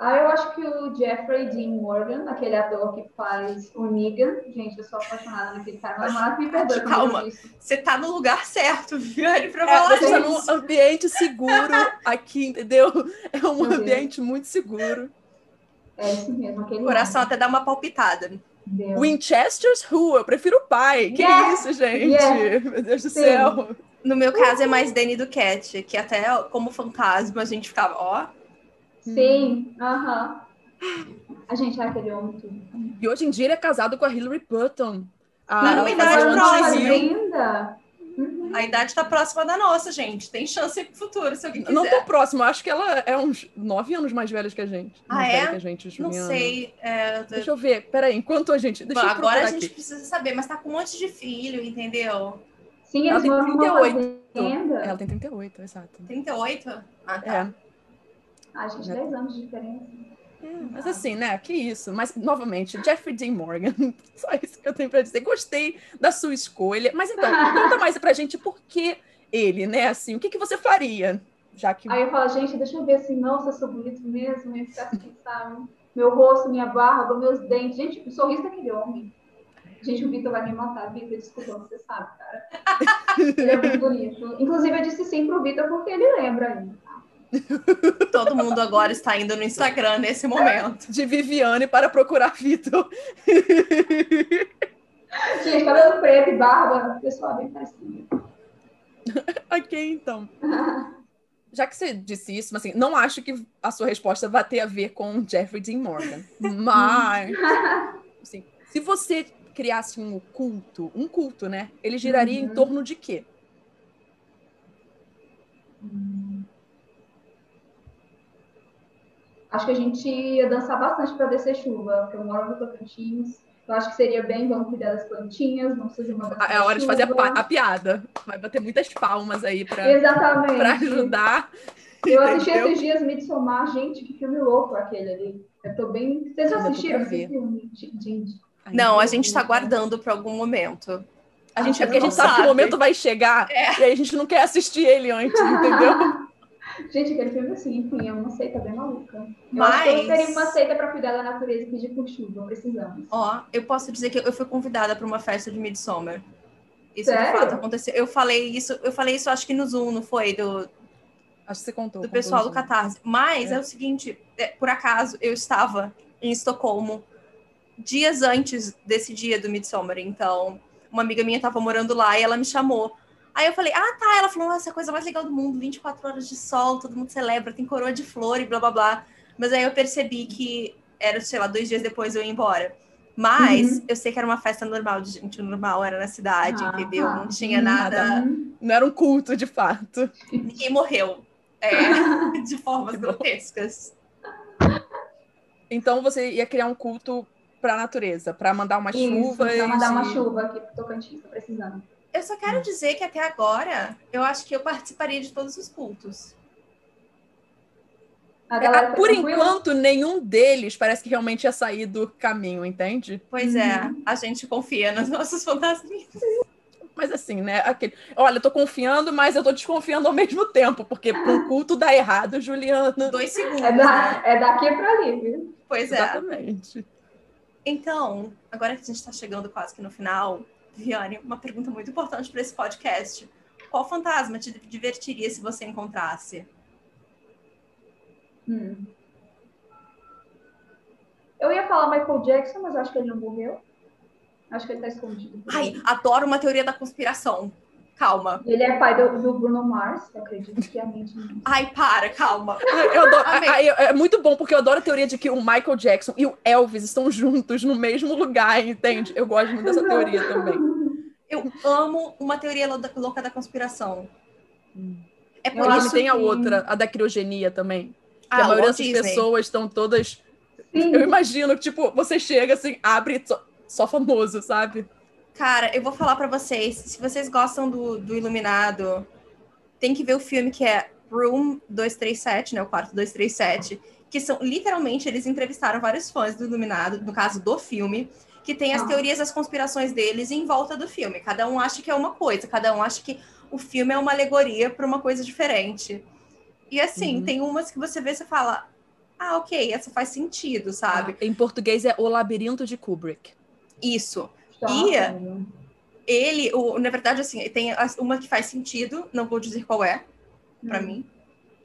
Ah, eu acho que o Jeffrey Dean Morgan, aquele ator que faz o Negan, gente, eu sou apaixonada naquele cara, mas me perdoe Calma. Você tá no lugar certo, Viviane, pra É, falar você tá num ambiente seguro aqui, entendeu? É um Meu Deus. ambiente muito seguro. É isso mesmo, aquele O coração homem. até dá uma palpitada. Deus. Winchester's Who? Eu prefiro o pai. Que Yes! isso, gente? Yes! Meu Deus do Sim. céu. No meu caso é mais Danny do Cat, que até como fantasma a gente ficava, ó. Sim, aham. A gente é aquele homem tudo. E hoje em dia ele é casado com a Hillary Button. A, Não, idade próxima, anti-Hill. linda. Uhum. A idade tá próxima da nossa, gente. Tem chance pro futuro, se alguém quiser. Não tô próximo, eu acho que ela é uns nove anos mais velha que a gente. Ah, mais é? que a gente, Não sei. é, eu tô- Deixa eu ver, peraí, enquanto a gente. Deixa eu Agora a gente aqui. precisa saber, mas tá com um monte de filho, entendeu? Sim, Ela tem moram numa 38. fazenda. Ela tem 38, exato. 38? Ah, tá. É. Ah, gente, 10 anos de diferença. É, mas assim, né? Que isso. Mas, novamente, Jeffrey Dean Morgan. Só isso que eu tenho pra dizer. Gostei da sua escolha. Mas então, conta mais pra gente por que ele, né? Assim, o que, que você faria? Já que. Aí eu falo, gente, deixa eu ver assim, nossa, eu sou bonito mesmo. E ficar assim, sabe? Meu rosto, minha barba, meus dentes. Gente, o sorriso daquele homem. Gente, o Vitor vai me matar. Vitor, desculpa, você sabe, cara. Ele é muito bonito. Inclusive, eu disse sim pro Vitor porque ele lembra ainda. Todo mundo agora está indo no Instagram nesse momento. De Viviane para procurar Vitor. Gente, cabelo preto e barba, pessoal bem parecido. ok, então. Já que você disse isso, mas assim, não acho que a sua resposta vai ter a ver com Jeffrey Dean Morgan. Mas, assim, se você criasse um culto, um culto, né? Ele giraria em Uhum. torno de quê? Acho que a gente ia dançar bastante para descer chuva, porque eu moro no Tocantins. Eu acho que seria bem, vamos cuidar das plantinhas, vamos fazer uma É a hora de fazer a, chuva. a piada. Vai bater muitas palmas aí pra ajudar. Eu assisti entendeu? esses dias Midsommar, gente, que filme louco aquele ali. Eu tô bem. Vocês já assistiram esse filme? Gente. Não, a gente tá guardando para algum momento. A gente, Ah, é porque a gente não sabe que o sabe. momento vai chegar É. e aí a gente não quer assistir ele antes, entendeu? Gente, aquele filme assim, enfim, é uma seita bem maluca. Eu que eu Mas- teria uma seita pra cuidar da natureza e pedir por chuva, precisamos. Ó, eu posso dizer que eu fui convidada para uma festa de Midsommar. Isso Sério? de fato aconteceu. Eu falei isso, eu falei isso acho que no Zoom, não foi? Do, Acho que você contou. do pessoal do. Catarse. Mas é. É. o seguinte, é, por acaso, eu estava em Estocolmo dias antes desse dia do Midsommar. Então, uma amiga minha estava morando lá e ela me chamou. Aí eu falei, ah, tá. Ela falou, nossa, é a coisa mais legal do mundo, 24 horas de sol, todo mundo celebra, tem coroa de flor e blá blá blá. Mas aí eu percebi que era, sei lá, dois dias depois eu ia embora. Mas uhum. eu sei que era uma festa normal, de gente normal, era na cidade, ah, entendeu? Não tinha nada. Não era um culto, de fato. Ninguém morreu é, de formas grotescas. Então você ia criar um culto para a natureza, para mandar uma Isso, chuva. Para mandar uma chuva aqui pro Tocantins, tô precisando. Eu só quero dizer que até agora eu acho que eu participaria de todos os cultos. É, tá por enquanto, nenhum deles parece que realmente ia sair do caminho, entende? Pois é, uhum. a gente confia nos nossos fantasmas. Mas assim, né? Aquele, olha, eu tô confiando, mas eu tô desconfiando ao mesmo tempo, porque para um culto dá errado, Juliana. Dois segundos. É, da, né? é daqui para ali, viu? Pois é. Exatamente. Então, agora que a gente está chegando quase que no final, Viane, uma pergunta muito importante para esse podcast. Qual fantasma te divertiria se você encontrasse? Hum. Eu ia falar Michael Jackson, mas acho que ele não morreu. Acho que ele tá escondido. Ai, adoro uma teoria da conspiração. Calma. Ele é pai do, do Bruno Mars, eu acredito que é a mente. Ai, para, calma. Eu adoro, é muito bom, porque eu adoro a teoria de que o Michael Jackson e o Elvis estão juntos no mesmo lugar, entende? Eu gosto muito dessa teoria também. Eu amo uma teoria louca da conspiração. É por eu isso tem que... a outra, a da criogenia também. Ah, a maioria dessas pessoas estão todas. Sim. Eu imagino, tipo, você chega assim, abre só, só famoso, sabe? Cara, eu vou falar para vocês, se vocês gostam do, do Iluminado, tem que ver o filme que é Room 237, né? O quarto 237, que são literalmente eles entrevistaram vários fãs do Iluminado, no caso do filme, que tem as ah. teorias das conspirações deles em volta do filme. Cada um acha que é uma coisa, cada um acha que o filme é uma alegoria para uma coisa diferente. E assim, uhum. tem umas que você vê e você fala: "Ah, OK, essa faz sentido", sabe? Ah, em português é O Labirinto de Kubrick. Isso. E ele, o, na verdade, assim, tem uma que faz sentido, não vou dizer qual é, para hum. mim.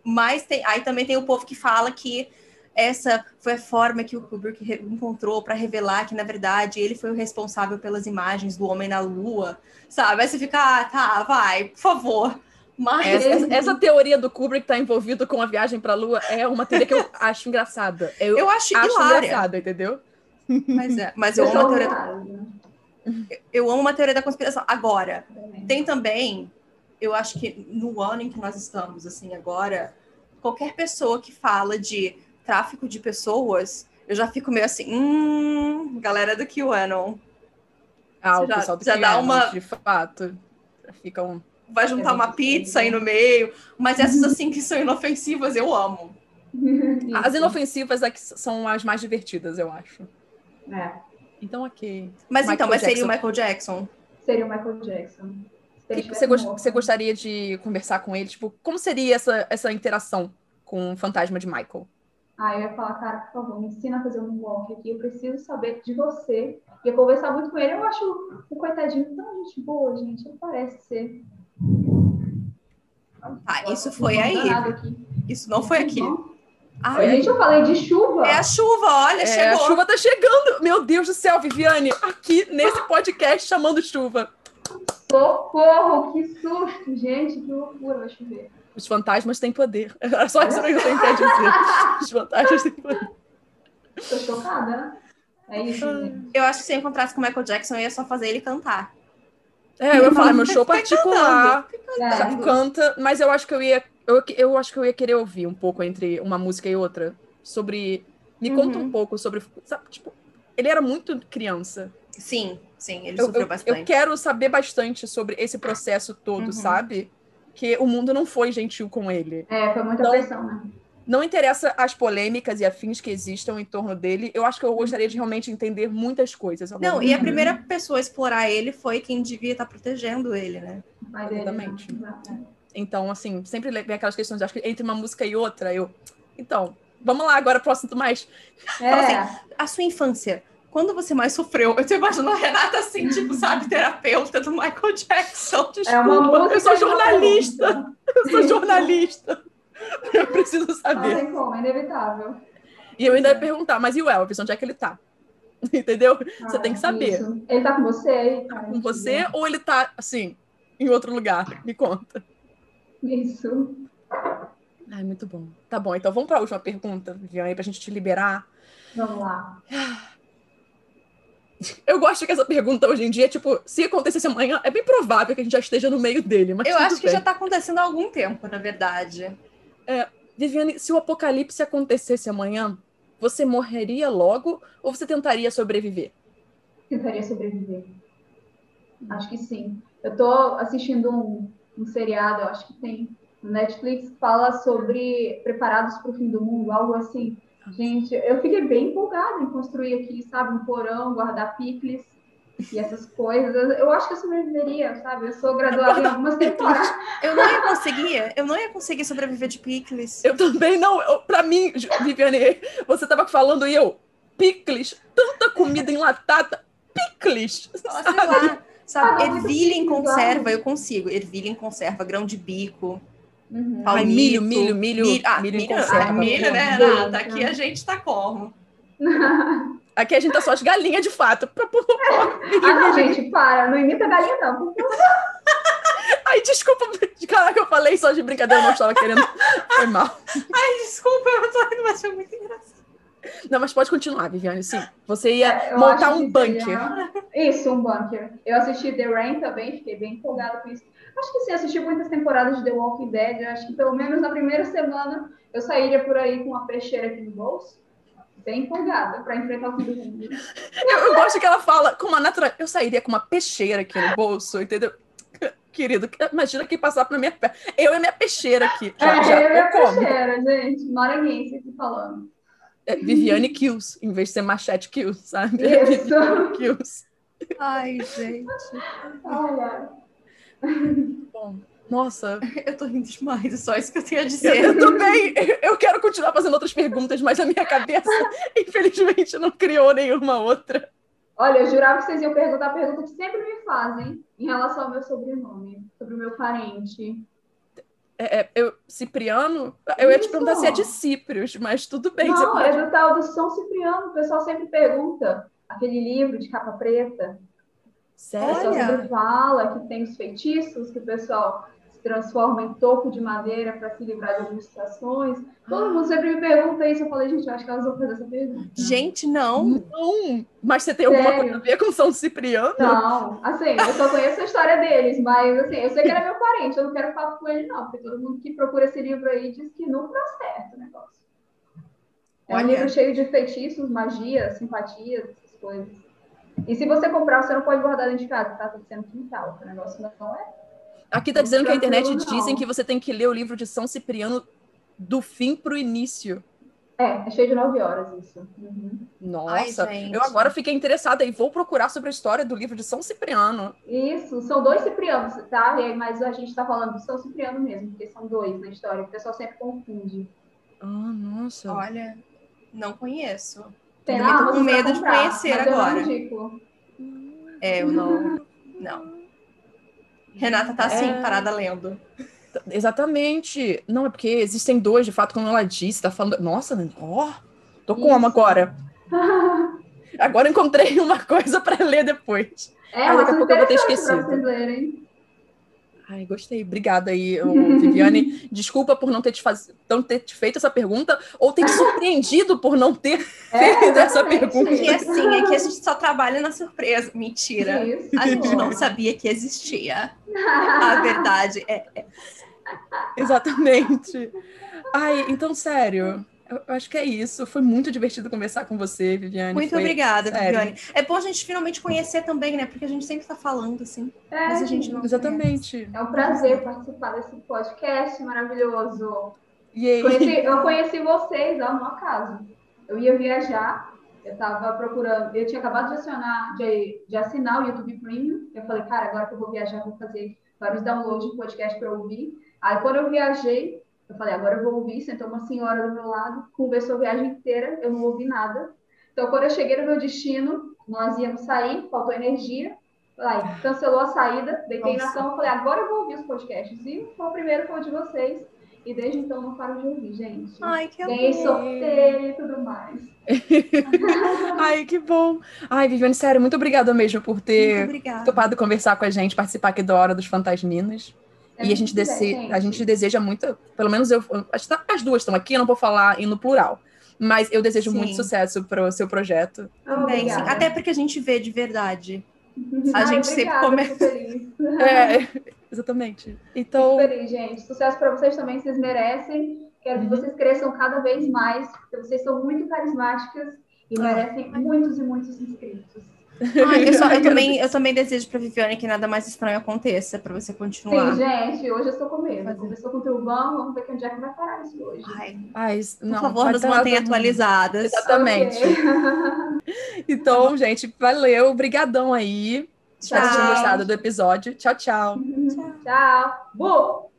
Mas tem, aí também tem o povo que fala que essa foi a forma que o Kubrick encontrou para revelar que, na verdade, ele foi o responsável pelas imagens do Homem na Lua, sabe? Aí você fica, ah, tá, vai, por favor. Mas... Essa, essa teoria do Kubrick estar tá envolvido com a viagem para a Lua é uma teoria que eu acho engraçada. Eu, eu acho, acho engraçada, entendeu? Mas é, mas eu, eu amo a teoria. Do eu amo uma teoria da conspiração. Agora, tem também, eu acho que no ano em que nós estamos, assim, agora, qualquer pessoa que fala de tráfico de pessoas, eu já fico meio assim, hum, galera do QAnon. Ah, o já, pessoal do já QAnon, dá uma... de fato. Fica um... Vai juntar uma pizza aí no meio, mas essas assim que são inofensivas, eu amo. As inofensivas é que são as mais divertidas, eu acho. É. Então, ok. Mas Michael então, mas seria o Michael Jackson? Seria o Michael Jackson. Que você, gost, você gostaria de conversar com ele? Tipo, como seria essa, essa interação com o fantasma de Michael? Ah, eu ia falar, cara, por favor, me ensina a fazer um walk aqui. Eu preciso saber de você. Ia conversar muito com ele. Eu acho o coitadinho tão gente boa, gente. Ele parece ser. Ah, isso foi aí. Isso não foi aqui. Ai, gente, eu falei de chuva. É a chuva, olha, é, chegou. A chuva tá chegando. Meu Deus do céu, Viviane, aqui nesse podcast chamando chuva. Socorro, que susto, gente, que loucura, vai chover. Os fantasmas têm poder. É só isso que eu tenho que dizer. Os fantasmas têm poder. Tô chocada. É isso. Gente. Eu acho que se eu encontrasse com o Michael Jackson, eu ia só fazer ele cantar. É, eu ia falar, meu show particular. Canta, mas eu acho que eu ia eu, eu acho que eu ia querer ouvir um pouco entre uma música e outra sobre. Me uhum. conta um pouco sobre. Sabe, tipo, ele era muito criança. Sim, sim, ele eu, sofreu eu, bastante. Eu quero saber bastante sobre esse processo todo, uhum. sabe? Que o mundo não foi gentil com ele. É, foi muita então, pressão, né? Não interessa as polêmicas e afins que existam em torno dele. Eu acho que eu gostaria de realmente entender muitas coisas. Não, e a primeira pessoa a explorar ele foi quem devia estar protegendo ele, né? Exatamente. Né? Então, assim, sempre vem aquelas questões, acho que entre uma música e outra, eu. Então, vamos lá agora pro assunto mais. É. Assim, a sua infância. Quando você mais sofreu? Eu tô imaginando a Renata assim, tipo, sabe, terapeuta do Michael Jackson. Desculpa, é uma música eu sou jornalista. Eu sou jornalista. Eu preciso saber. Não tem como, é inevitável. E eu ainda ia perguntar, mas e o Elvis? Onde é que ele tá? Entendeu? Ah, você tem que saber. Isso. Ele tá com você? Tá com você ou ele tá, assim, em outro lugar. Me conta. Isso. Ai, muito bom. Tá bom, então vamos para a última pergunta, Viviane, para a gente te liberar. Vamos lá. Eu gosto que essa pergunta hoje em dia, tipo, se acontecesse amanhã, é bem provável que a gente já esteja no meio dele. Mas Eu acho que bem. já está acontecendo há algum tempo, na verdade. É, Viviane, se o apocalipse acontecesse amanhã, você morreria logo ou você tentaria sobreviver? Tentaria sobreviver. Acho que sim. Eu tô assistindo um, um seriado, eu acho que tem no Netflix, fala sobre preparados para o fim do mundo, algo assim. Gente, eu fiquei bem empolgada em construir aqui, sabe, um porão, guardar picles e essas coisas. Eu acho que eu sobreviveria, sabe? Eu sou graduada em algumas temporadas. Eu não ia conseguir, eu não ia conseguir sobreviver de picles. Eu também não. Eu, pra mim, Viviane, você tava falando e eu, picles, tanta comida enlatada, picles. Sei lá, sabe? Ah, ervilha em conserva, eu consigo. Ervilha em conserva, grão de bico. Uhum. Ai, milho, milho, milho, milho, ah, milho, milho, conserva. Ah, milho, né, Renata? Aqui a gente tá como? Aqui a gente tá só as galinhas de fato. Ah, não, gente, para. Não imita galinha, não. Ai, desculpa. Caraca, eu falei só de brincadeira, eu não estava querendo. Foi mal. Ai, desculpa, eu tô indo, mas foi muito engraçado. Não, mas pode continuar, Viviane. Sim, você ia é, montar um bunker. Seria... Isso, um bunker. Eu assisti The Rain também, fiquei bem empolgada com isso. Acho que sim, assisti muitas temporadas de The Walking Dead. Acho que pelo menos na primeira semana eu sairia por aí com uma peixeira aqui no bolso. Bem empolgada para enfrentar o fim do mundo. Eu, eu, gosto que ela fala com uma natural. Eu sairia com uma peixeira aqui no bolso, entendeu? Querido, imagina que passar na minha perna. Eu e minha peixeira aqui. Já, é, já, eu e minha peixeira, gente. Maranhense aqui falando. É, Viviane Kills, em vez de ser Machete Kills, sabe? Isso. Viviane Kills. Ai, gente. Ai, ai. Bom, nossa. Eu tô rindo demais, é só isso que eu tenho a dizer. Eu, eu também. Eu quero continuar fazendo outras perguntas, mas a minha cabeça, infelizmente, não criou nenhuma outra. Olha, eu jurava que vocês iam perguntar a pergunta que sempre me fazem em relação ao meu sobrenome, sobre o meu parente. É, é, eu, Cipriano, eu Isso. ia te perguntar se é de Cíprios, mas tudo bem. Não, pode... é do tal do São Cipriano. O pessoal sempre pergunta. Aquele livro de capa preta. Sério? O pessoal sempre fala que tem os feitiços, que o pessoal transforma em topo de madeira para se livrar de algumas situações. Todo mundo sempre me pergunta isso. Eu falei, gente, eu acho que elas vão fazer essa pergunta. Gente, não. Não. Mas você tem Sério? alguma coisa a ver com São Cipriano? Não. Assim, eu só conheço a história deles, mas assim, eu sei que ele é meu parente. Eu não quero falar com ele, não. Porque todo mundo que procura esse livro aí diz que não dá certo o negócio. É Olha. um livro cheio de feitiços, magia, simpatias, essas coisas. E se você comprar, você não pode guardar dentro de casa, tá? Tá sendo quintal. O negócio não é. Aqui tá dizendo que a internet dizem que você tem que ler o livro de São Cipriano do fim pro início. É, é cheio de nove horas isso. Uhum. Nossa, Ai, eu agora fiquei interessada e vou procurar sobre a história do livro de São Cipriano. Isso, são dois Ciprianos, tá? Mas a gente tá falando de São Cipriano mesmo, porque são dois na história, o pessoal sempre confunde. Ah, nossa. Olha, não conheço. Terá, eu tô com medo de conhecer agora. Eu é, eu não. Não. Renata tá assim, é... parada lendo. Exatamente. Não, é porque existem dois, de fato, como ela disse, tá falando. Nossa, ó, oh, tô com uma agora. agora encontrei uma coisa para ler depois. É, Aí, daqui a pouco eu vou ter esquecido. Ai, gostei. Obrigada aí, Viviane. Desculpa por não ter te, faz... não ter te feito essa pergunta ou ter te surpreendido por não ter é, feito essa pergunta. E assim, é que a gente só trabalha na surpresa. Mentira. Isso. A gente não sabia que existia. A verdade é. é... Exatamente. Ai, então, sério. Eu acho que é isso. Foi muito divertido conversar com você, Viviane. Muito Foi... obrigada, Sério. Viviane. É bom a gente finalmente conhecer também, né? Porque a gente sempre está falando, assim. É, mas a gente não Exatamente. Conhece. É um prazer participar desse podcast maravilhoso. Conheci, eu conheci vocês, ó, no acaso. Eu ia viajar, eu estava procurando, eu tinha acabado de assinar, de, de assinar o YouTube Premium. Eu falei, cara, agora que eu vou viajar, vou fazer vários downloads de podcast para ouvir. Aí quando eu viajei, eu falei, agora eu vou ouvir. Sentou uma senhora do meu lado, conversou a viagem inteira, eu não ouvi nada. Então, quando eu cheguei no meu destino, nós íamos sair, faltou energia. Aí, cancelou a saída, deitei Nossa. na cama, falei, agora eu vou ouvir os podcasts. E foi o primeiro foi o de vocês. E desde então não paro de ouvir, gente. Ai, que Ganhei sorteio e tudo mais. Ai, que bom. Ai, Viviane, sério, muito obrigada mesmo por ter topado conversar com a gente, participar aqui da Hora dos Fantasminas. É e a gente, dese... gente. a gente deseja muito, pelo menos eu, as duas estão aqui, eu não vou falar no plural. Mas eu desejo sim. muito sucesso para o seu projeto. Também, sim. Até porque a gente vê de verdade. A gente sempre começa. É, exatamente. Então. Fico feliz, gente. Sucesso para vocês também, vocês merecem. Quero que uhum. vocês cresçam cada vez mais, porque vocês são muito carismáticas e ah. merecem muitos e muitos inscritos. Ai, eu, só, eu, também, eu também desejo para Viviane que nada mais estranho aconteça, para você continuar. Sim, gente, hoje eu estou com medo. Começou com o Trovão, vamos ver que onde é que vai parar isso hoje. Ai, Ai não, por favor, nos mantenha atualizadas. Exatamente. Okay. então, gente, valeu, brigadão aí. Espero que tenham gostado do episódio. Tchau, tchau. tchau. Tchau.